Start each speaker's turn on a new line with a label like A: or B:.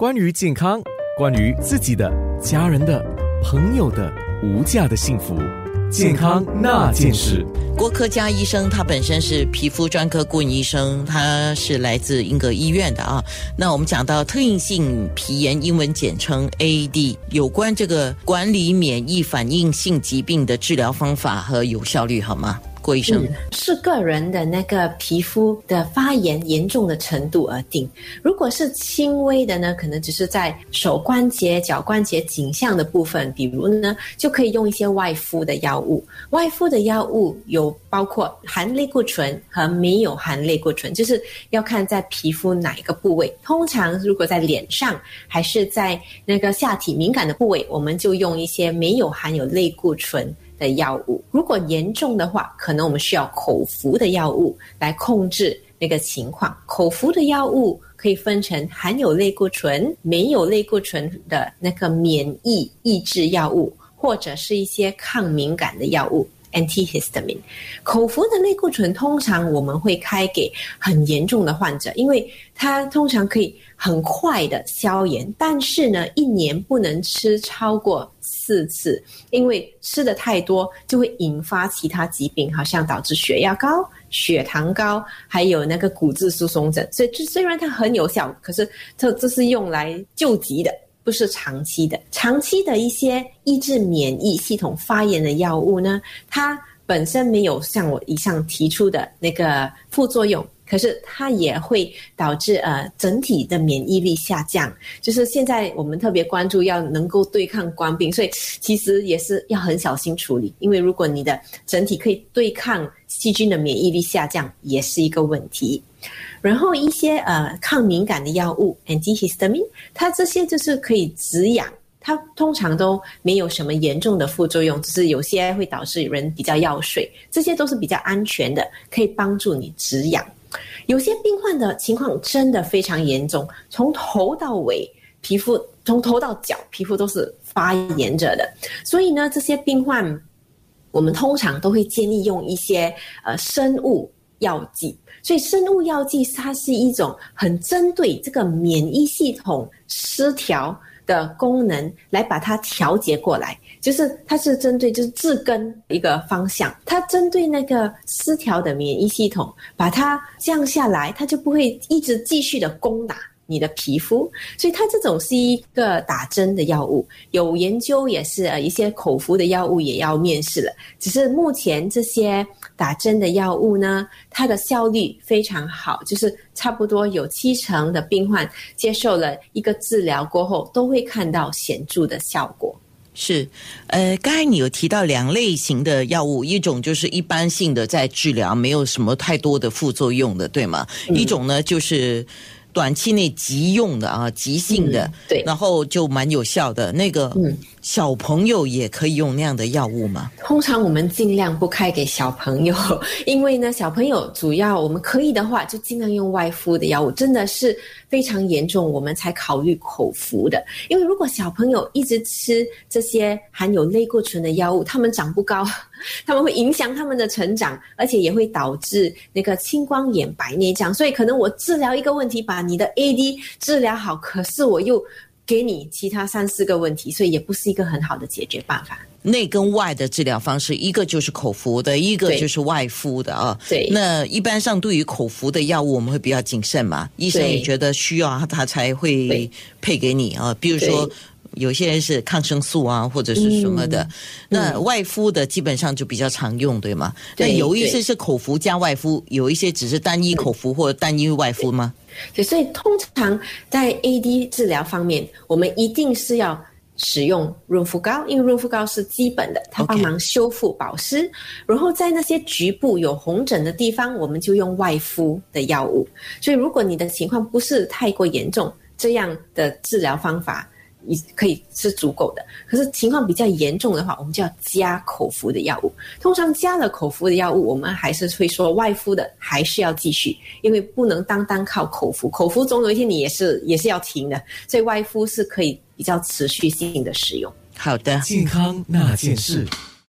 A: 关于健康，关于自己的、家人的、朋友的无价的幸福，健康那件事。
B: 郭科佳医生，他本身是皮肤专科顾问医生，他是来自英格医院的啊。那我们讲到特应性皮炎，英文简称 AD，有关这个管理免疫反应性疾病的治疗方法和有效率，好吗？郭医生，
C: 是个人的那个皮肤的发炎严重的程度而定。如果是轻微的呢，可能只是在手关节、脚关节颈项的部分，比如呢，就可以用一些外敷的药物。外敷的药物有包括含类固醇和没有含类固醇，就是要看在皮肤哪一个部位。通常如果在脸上还是在那个下体敏感的部位，我们就用一些没有含有类固醇。的药物，如果严重的话，可能我们需要口服的药物来控制那个情况。口服的药物可以分成含有类固醇、没有类固醇的那个免疫抑制药物，或者是一些抗敏感的药物。antihistamine，口服的类固醇通常我们会开给很严重的患者，因为它通常可以很快的消炎，但是呢，一年不能吃超过四次，因为吃的太多就会引发其他疾病，好像导致血压高、血糖高，还有那个骨质疏松症。所以，这虽然它很有效，可是这这是用来救急的。不是长期的，长期的一些抑制免疫系统发炎的药物呢，它本身没有像我以上提出的那个副作用。可是它也会导致呃整体的免疫力下降，就是现在我们特别关注要能够对抗冠病，所以其实也是要很小心处理，因为如果你的整体可以对抗细菌的免疫力下降，也是一个问题。然后一些呃抗敏感的药物，antihistamine，它这些就是可以止痒，它通常都没有什么严重的副作用，只是有些会导致人比较药水，这些都是比较安全的，可以帮助你止痒。有些病患的情况真的非常严重，从头到尾皮肤，从头到脚皮肤都是发炎着的。所以呢，这些病患我们通常都会建议用一些呃生物药剂。所以生物药剂它是一种很针对这个免疫系统失调的功能来把它调节过来。就是它是针对就是治根一个方向，它针对那个失调的免疫系统，把它降下来，它就不会一直继续的攻打。你的皮肤，所以它这种是一个打针的药物，有研究也是呃一些口服的药物也要面试了。只是目前这些打针的药物呢，它的效率非常好，就是差不多有七成的病患接受了一个治疗过后，都会看到显著的效果。
B: 是，呃，刚才你有提到两类型的药物，一种就是一般性的在治疗，没有什么太多的副作用的，对吗？一种呢就是。短期内急用的啊，急性的，
C: 对，
B: 然后就蛮有效的。那个小朋友也可以用那样的药物吗？
C: 通常我们尽量不开给小朋友，因为呢，小朋友主要我们可以的话，就尽量用外敷的药物。真的是非常严重，我们才考虑口服的。因为如果小朋友一直吃这些含有类固醇的药物，他们长不高。他们会影响他们的成长，而且也会导致那个青光眼、白内障。所以可能我治疗一个问题，把你的 AD 治疗好，可是我又给你其他三四个问题，所以也不是一个很好的解决办法。
B: 内跟外的治疗方式，一个就是口服的，一个就是外敷的啊。
C: 对。
B: 那一般上对于口服的药物，我们会比较谨慎嘛。医生也觉得需要，他才会配给你啊。比如说。有些人是抗生素啊，或者是什么的，那外敷的基本上就比较常用，对吗？
C: 那
B: 有一些是口服加外敷，有一些只是单一口服或单一外敷吗？
C: 对，所以通常在 AD 治疗方面，我们一定是要使用润肤膏，因为润肤膏是基本的，它帮忙修复保湿。然后在那些局部有红疹的地方，我们就用外敷的药物。所以如果你的情况不是太过严重，这样的治疗方法。你可以是足够的，可是情况比较严重的话，我们就要加口服的药物。通常加了口服的药物，我们还是会说外敷的还是要继续，因为不能单单靠口服，口服总有一天你也是也是要停的，所以外敷是可以比较持续性的使用。
B: 好的，
A: 健康那件事。